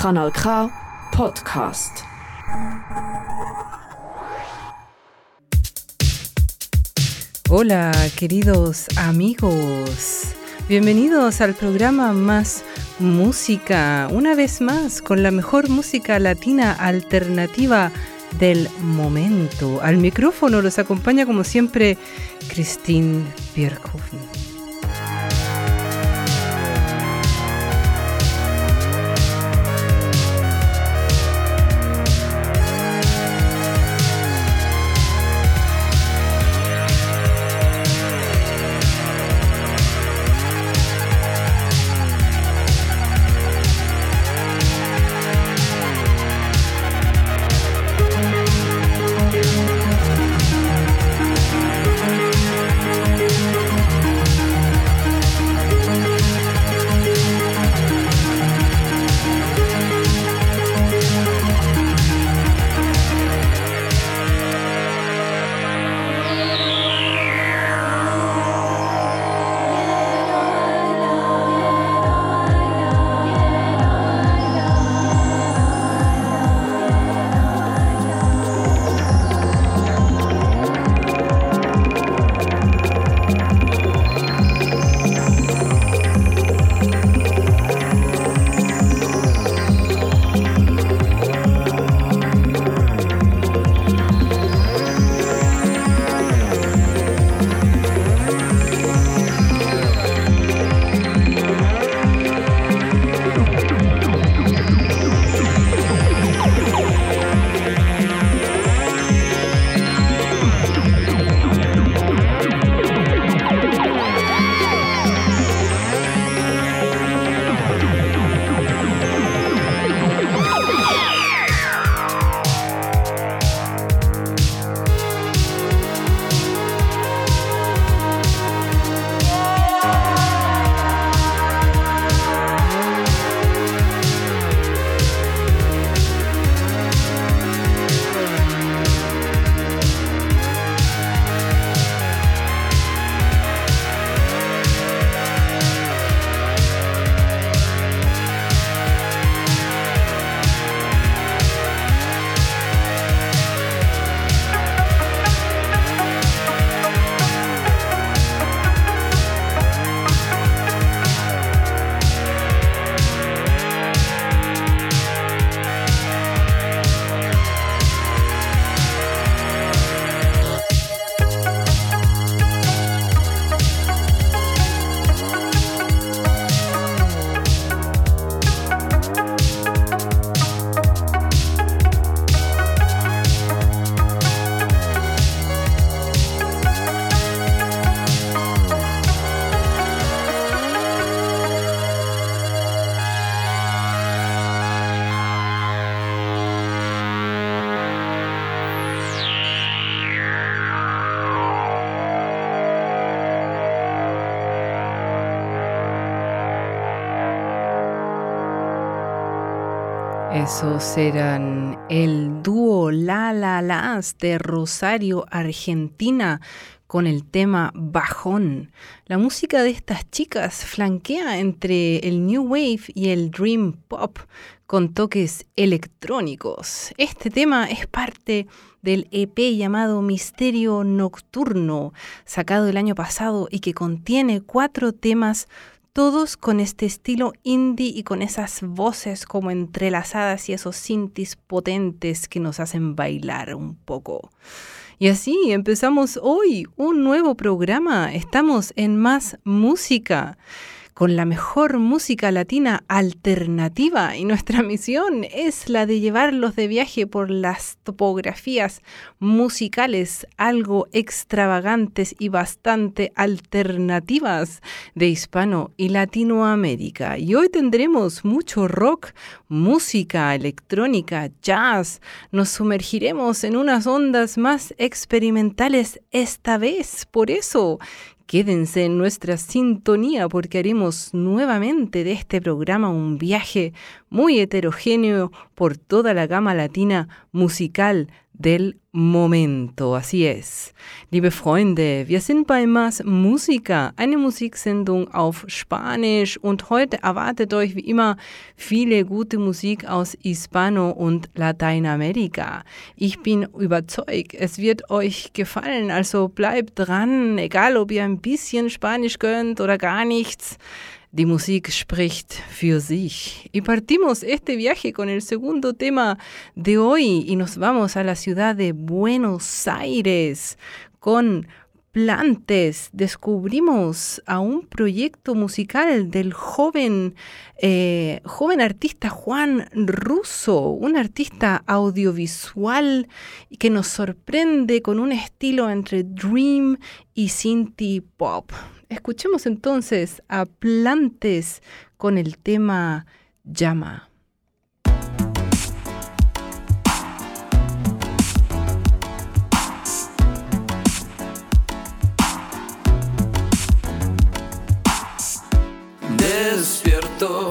Kanal K Podcast. Hola queridos amigos, bienvenidos al programa Más Música, una vez más con la mejor música latina alternativa del momento. Al micrófono los acompaña como siempre Christine Bierkhofen. Esos eran el dúo La La Las de Rosario, Argentina, con el tema Bajón. La música de estas chicas flanquea entre el New Wave y el Dream Pop con toques electrónicos. Este tema es parte del EP llamado Misterio Nocturno, sacado el año pasado y que contiene cuatro temas todos con este estilo indie y con esas voces como entrelazadas y esos sintis potentes que nos hacen bailar un poco. Y así empezamos hoy un nuevo programa. Estamos en Más Música con la mejor música latina alternativa y nuestra misión es la de llevarlos de viaje por las topografías musicales algo extravagantes y bastante alternativas de Hispano y Latinoamérica. Y hoy tendremos mucho rock, música electrónica, jazz. Nos sumergiremos en unas ondas más experimentales esta vez. Por eso Quédense en nuestra sintonía porque haremos nuevamente de este programa un viaje muy heterogéneo por toda la gama latina musical del momento. Así es. Liebe Freunde, wir sind bei Más Musica, eine Musiksendung auf Spanisch und heute erwartet euch wie immer viele gute Musik aus Hispano und Lateinamerika. Ich bin überzeugt, es wird euch gefallen, also bleibt dran, egal ob ihr ein bisschen Spanisch könnt oder gar nichts. Die Musik spricht für sich. Y partimos este viaje con el segundo tema de hoy y nos vamos a la ciudad de Buenos Aires con Plantes. Descubrimos a un proyecto musical del joven, eh, joven artista Juan Russo, un artista audiovisual que nos sorprende con un estilo entre dream y synthie pop. Escuchemos entonces a Plantes con el tema Llama. Despierto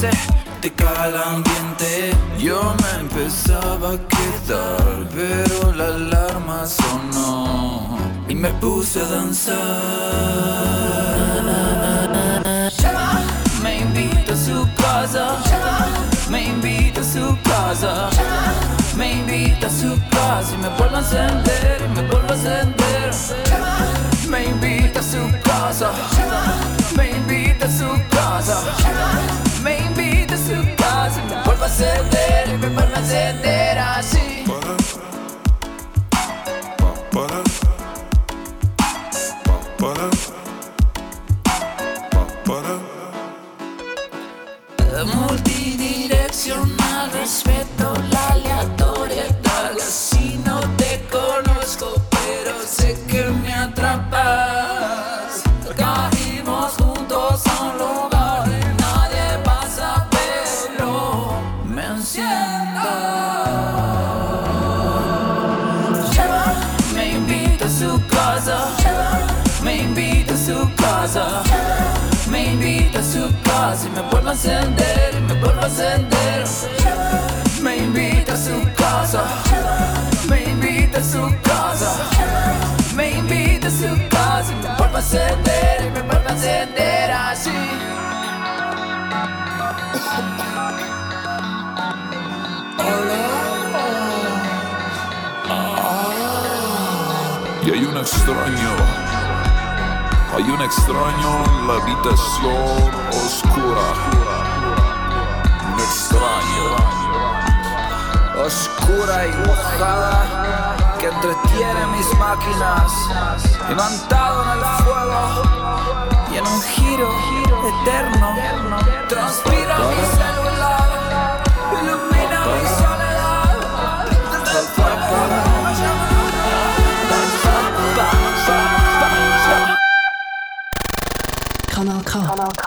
sé, te el ambiente. Yo me empezaba a quedar, pero la alarma sonó y me puse a danzar. Me invita a su casa, me invita a su casa, me invita a su casa y me vuelvo a encender, me vuelvo a encender. Me invita su casa, me invita a su casa, casa y me vuelvo a casa. Me invita a su casa y me vuelvo a encender, y me vuelvo a encender. Me invita a su casa. Me invita a su casa. Me invita a su casa y me vuelvo a encender, y me vuelvo a encender así. y hay un extraño hay un extraño en la habitación oscura. Un extraño. Oscura y mojada que entretiene mis máquinas, levantado en el fuego y en un giro eterno, transpira mi celular, ilumina mi soledad, Kanal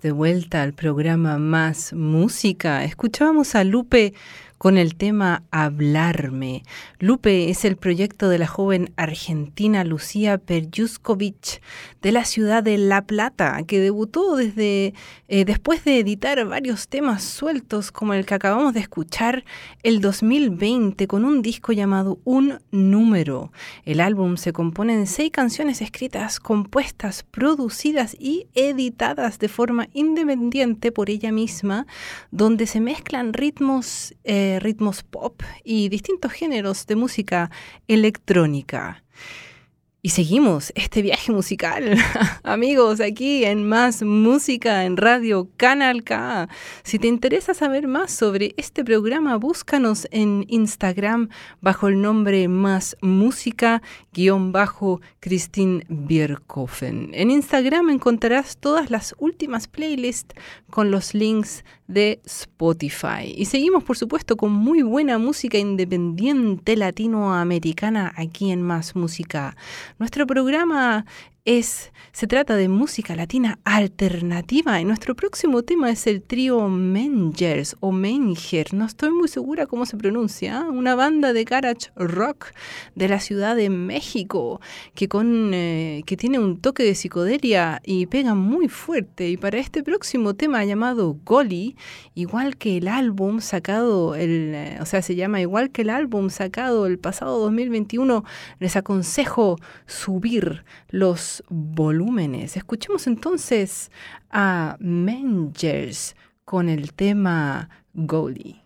de vuelta al programa Más Música. Escuchábamos a Lupe con el tema Hablarme. Lupe es el proyecto de la joven argentina Lucía Perjuskovic de la ciudad de La Plata, que debutó desde eh, después de editar varios temas sueltos como el que acabamos de escuchar el 2020 con un disco llamado Un Número. El álbum se compone de seis canciones escritas, compuestas, producidas y editadas de forma independiente por ella misma, donde se mezclan ritmos eh, ritmos pop y distintos géneros de música electrónica. Y seguimos este viaje musical, amigos, aquí en Más Música en Radio Canal K. Si te interesa saber más sobre este programa, búscanos en Instagram bajo el nombre Más Música guion bajo Christine Bierkofen. En Instagram encontrarás todas las últimas playlists con los links de Spotify. Y seguimos, por supuesto, con muy buena música independiente latinoamericana aquí en Más Música. Nuestro programa es, se trata de música latina alternativa. Y nuestro próximo tema es el trío Mengers o Menger, no estoy muy segura cómo se pronuncia, una banda de garage rock de la Ciudad de México que, con, eh, que tiene un toque de psicodelia y pega muy fuerte. Y para este próximo tema llamado Goli, igual que el álbum sacado, el, o sea, se llama igual que el álbum sacado el pasado 2021, les aconsejo subir los volúmenes. Escuchemos entonces a Mengers con el tema Goldie.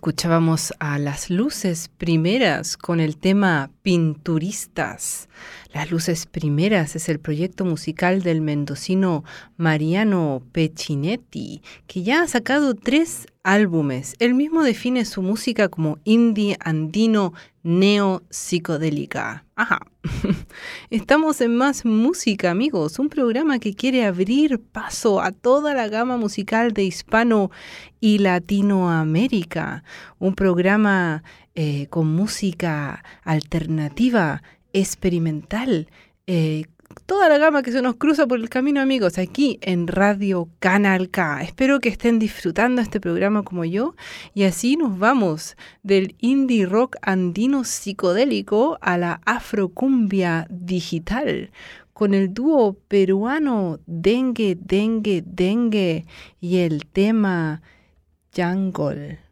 Escuchábamos a las luces primeras con el tema Pinturistas. Las luces primeras es el proyecto musical del mendocino Mariano Peccinetti, que ya ha sacado tres álbumes. Él mismo define su música como indie andino neo psicodélica. Ajá. Estamos en Más Música, amigos, un programa que quiere abrir paso a toda la gama musical de Hispano y Latinoamérica. Un programa eh, con música alternativa, experimental, eh, toda la gama que se nos cruza por el camino, amigos, aquí en Radio Canal K. Espero que estén disfrutando este programa como yo y así nos vamos del indie rock andino psicodélico a la afrocumbia digital con el dúo peruano Dengue, Dengue, Dengue y el tema Jungle.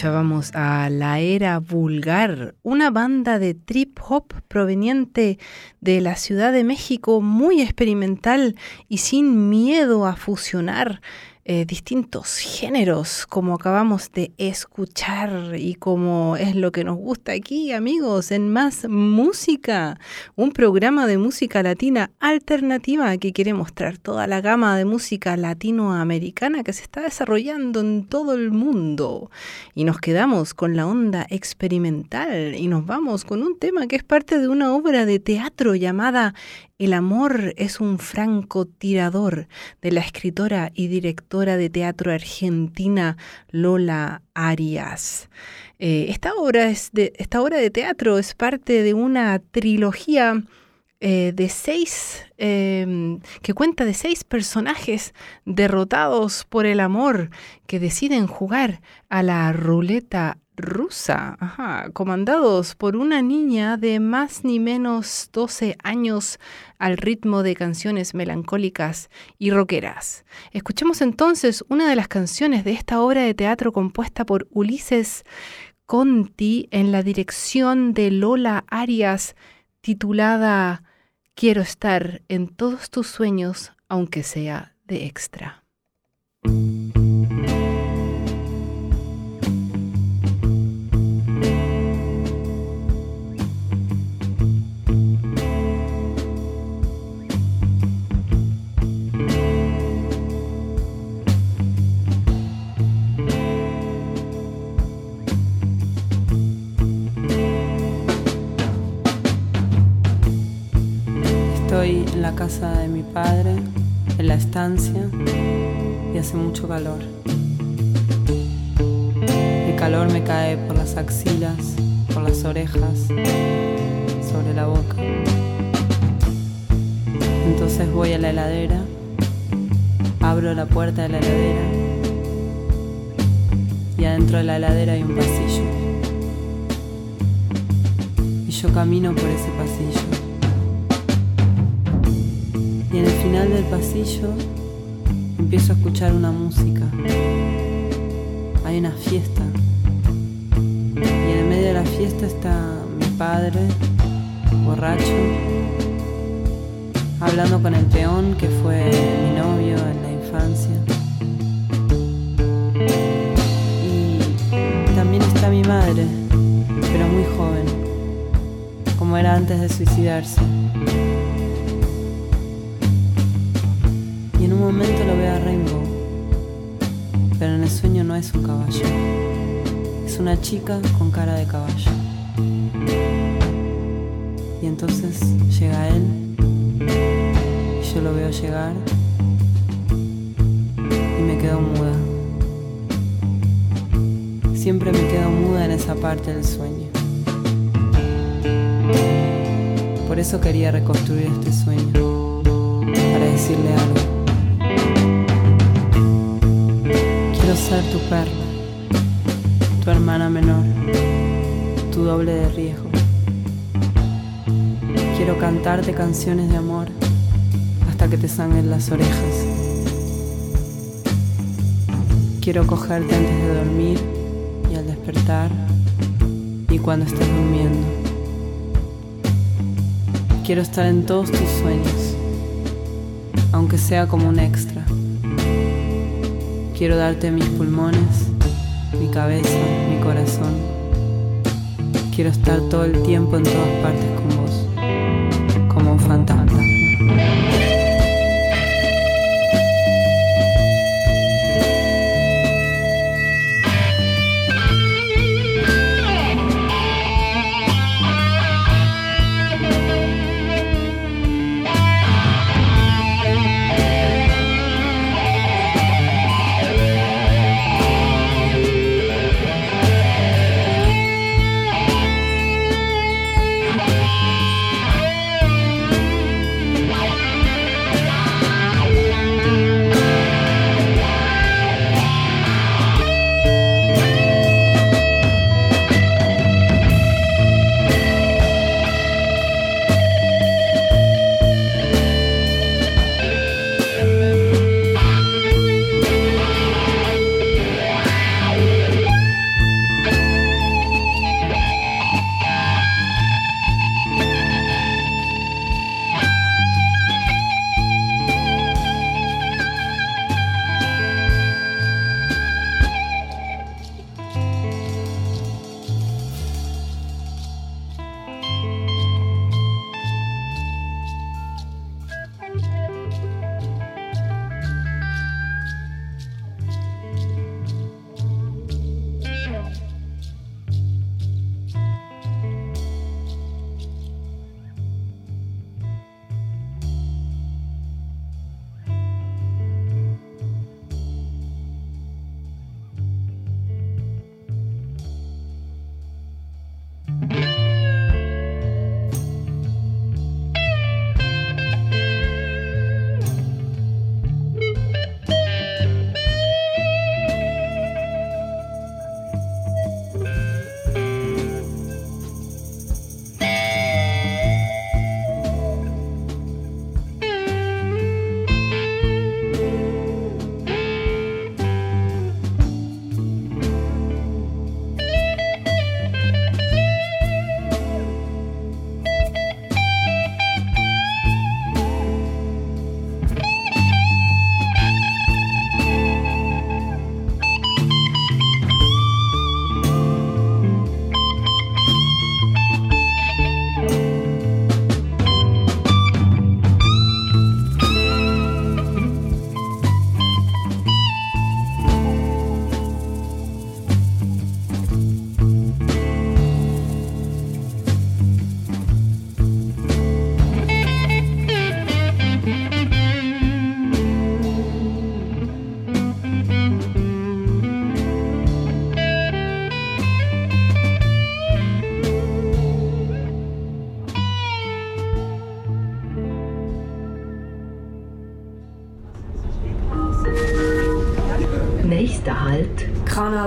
Escuchábamos a La Era Vulgar, una banda de trip hop proveniente de la Ciudad de México, muy experimental y sin miedo a fusionar eh, distintos géneros, como acabamos de escuchar y como es lo que nos gusta aquí, amigos, en Más Música, un programa de música latina alternativa que quiere mostrar toda la gama de música latinoamericana que se está desarrollando en todo el mundo. Y nos quedamos con la onda experimental y nos vamos con un tema que es parte de una obra de teatro llamada El amor es un francotirador de la escritora y directora de teatro argentina Lola Arias. Eh, esta, obra de, teatro es parte de una trilogía eh, de seis, eh, que cuenta de seis personajes derrotados por el amor que deciden jugar a la ruleta rusa, comandados por una niña de más ni menos 12 años al ritmo de canciones melancólicas y rockeras. Escuchemos entonces una de las canciones de esta obra de teatro compuesta por Ulises Conti en la dirección de Lola Arias, titulada Quiero estar en todos tus sueños, aunque sea de extra. En la casa de mi padre, en la estancia, y hace mucho calor. El calor me cae por las axilas, por las orejas, sobre la boca. Entonces voy a la heladera, abro la puerta de la heladera y adentro de la heladera hay un pasillo. Y yo camino por ese pasillo. Y en el final del pasillo empiezo a escuchar una música. Hay una fiesta. Y en el medio de la fiesta está mi padre, borracho, hablando con el peón que fue mi novio en la infancia. Y también está mi madre, pero muy joven, como era antes de suicidarse. Es un caballo, es una chica con cara de caballo. Y entonces llega él, y yo lo veo llegar, y me quedo muda. Siempre me quedo muda en esa parte del sueño. Por eso quería reconstruir este sueño, para decirle algo. Ser tu perra, tu hermana menor, tu doble de riesgo. Quiero cantarte canciones de amor hasta que te sangren las orejas. Quiero cogerte antes de dormir y al despertar y cuando estés durmiendo. Quiero estar en todos tus sueños, aunque sea como un extra. Quiero darte mis pulmones, mi cabeza, mi corazón. Quiero estar todo el tiempo en todas partes con vos,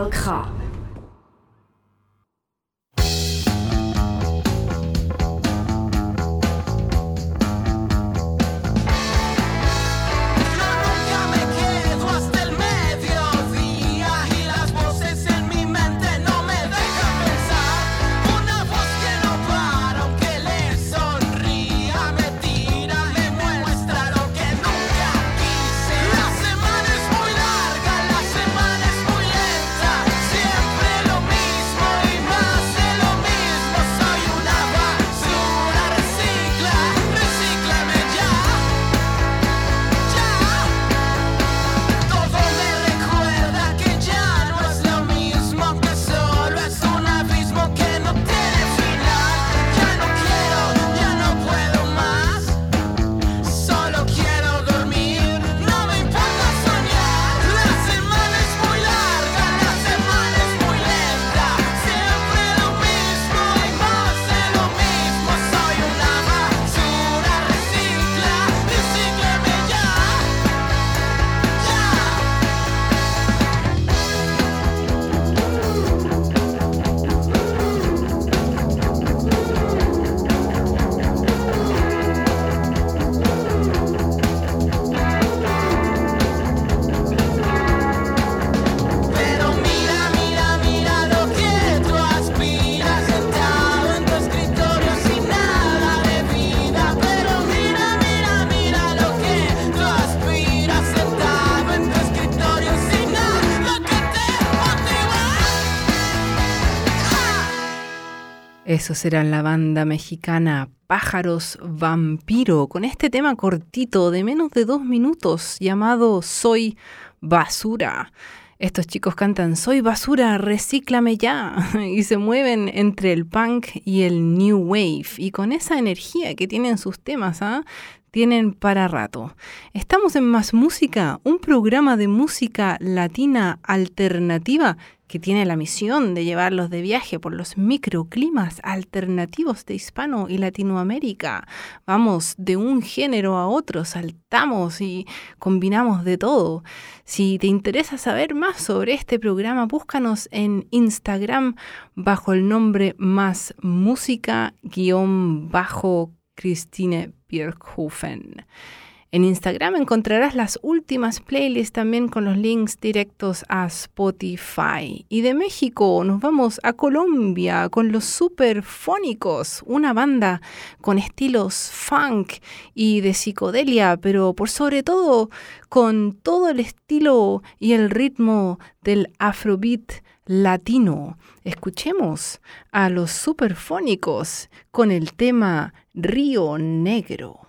Kanal K. Eso será la banda mexicana Pájaros Vampiro, con este tema cortito de menos de dos minutos llamado Soy Basura. Estos chicos cantan Soy basura, recíclame ya y se mueven entre el punk y el new wave y con esa energía que tienen sus temas, ¿ah? tienen para rato. Estamos en Más Música, un programa de música latina alternativa que tiene la misión de llevarlos de viaje por los microclimas alternativos de Hispano y Latinoamérica. Vamos de un género a otro, saltamos y combinamos de todo. Si te interesa saber más sobre este programa, búscanos en Instagram bajo el nombre más música-Christine Bierhofen. En Instagram encontrarás las últimas playlists también con los links directos a Spotify. Y de México nos vamos a Colombia con los Superfónicos, una banda con estilos funk y de psicodelia, pero por sobre todo con todo el estilo y el ritmo del afrobeat latino. Escuchemos a los Superfónicos con el tema Río Negro.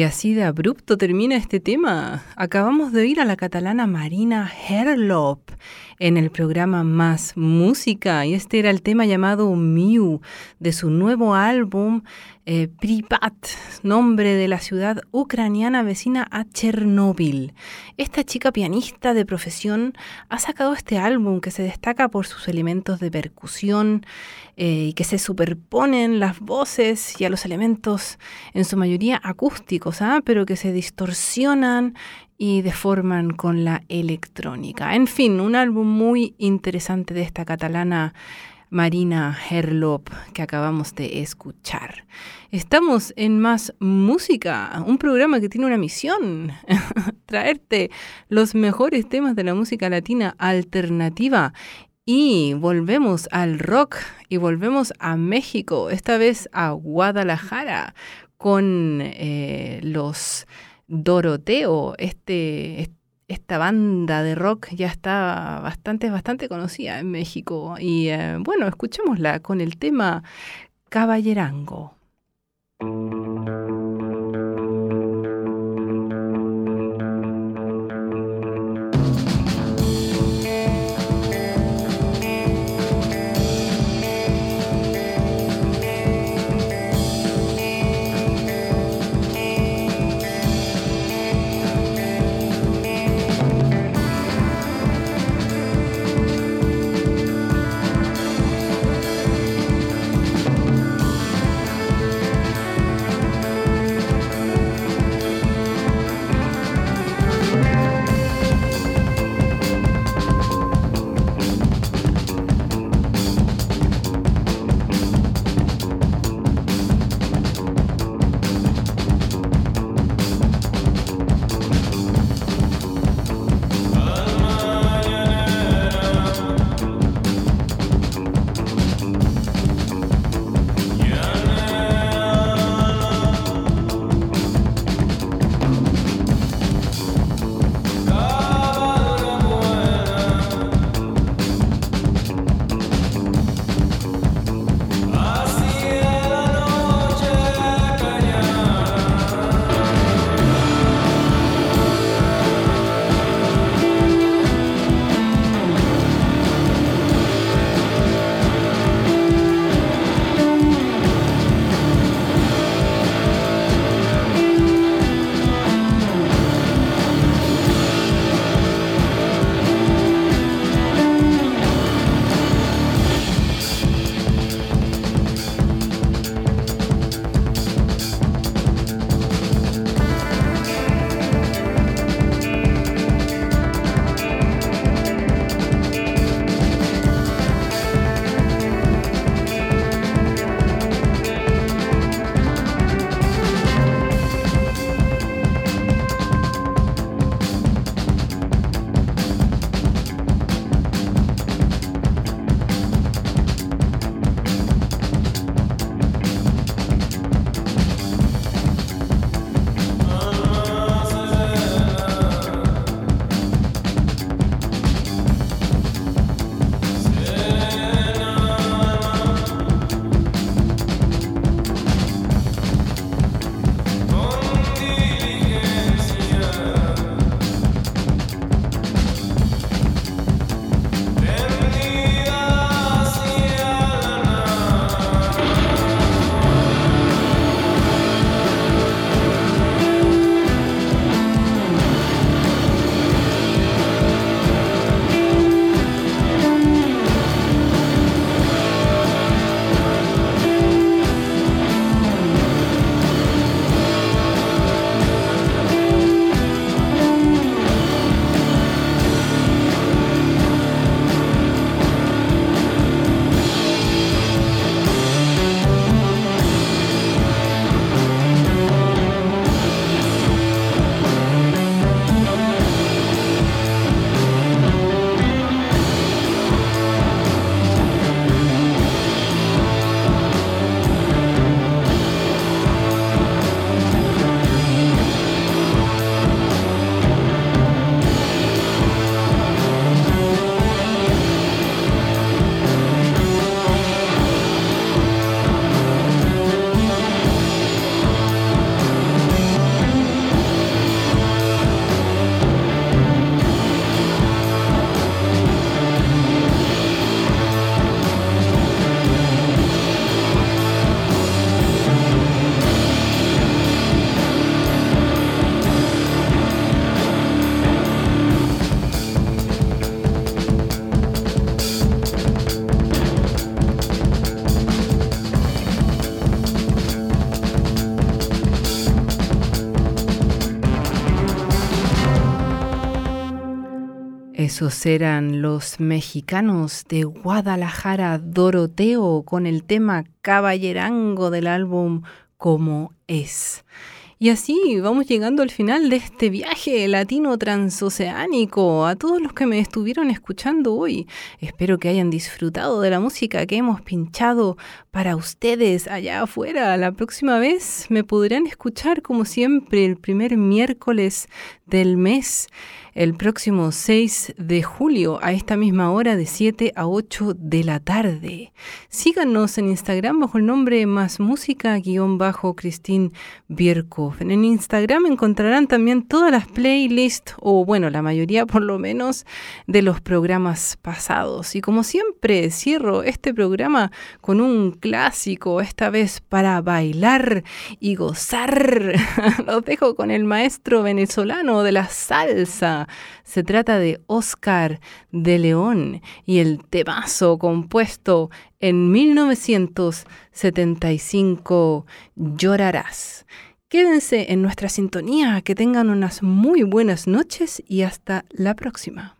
Y así de abrupto termina este tema. Acabamos de oír a la catalana Marina Herlop en el programa Más Música y este era el tema llamado Mew de su nuevo álbum eh, Pripat, nombre de la ciudad ucraniana vecina a Chernóbil. Esta chica pianista de profesión ha sacado este álbum que se destaca por sus elementos de percusión eh, y que se superponen las voces y a los elementos en su mayoría acústicos, ¿ah? pero que se distorsionan y deforman con la electrónica. En fin, un álbum muy interesante de esta catalana Marina Herlop que acabamos de escuchar. Estamos en Más Música, un programa que tiene una misión, traerte los mejores temas de la música latina alternativa. Y volvemos al rock y volvemos a México, esta vez a Guadalajara, con eh, los Doroteo, este, esta banda de rock ya está bastante, bastante conocida en México. Y eh, bueno, escuchémosla con el tema Caballerango. Esos eran los mexicanos de Guadalajara Doroteo con el tema Caballerango del álbum Como es. Y así vamos llegando al final de este viaje latino transoceánico. A todos los que me estuvieron escuchando hoy, espero que hayan disfrutado de la música que hemos pinchado para ustedes allá afuera. La próxima vez me podrán escuchar como siempre el primer miércoles del mes el próximo 6 de julio a esta misma hora de 7 a 8 de la tarde. Síganos en Instagram bajo el nombre Más Música-Christine Bierkoff. En Instagram encontrarán también todas las playlists, o bueno, la mayoría por lo menos, de los programas pasados. Y como siempre, cierro este programa con un clásico, esta vez para bailar y gozar. Los dejo con el maestro venezolano de la salsa. Se trata de Oscar de León y el temazo compuesto en 1975, Llorarás. Quédense en nuestra sintonía, que tengan unas muy buenas noches y hasta la próxima.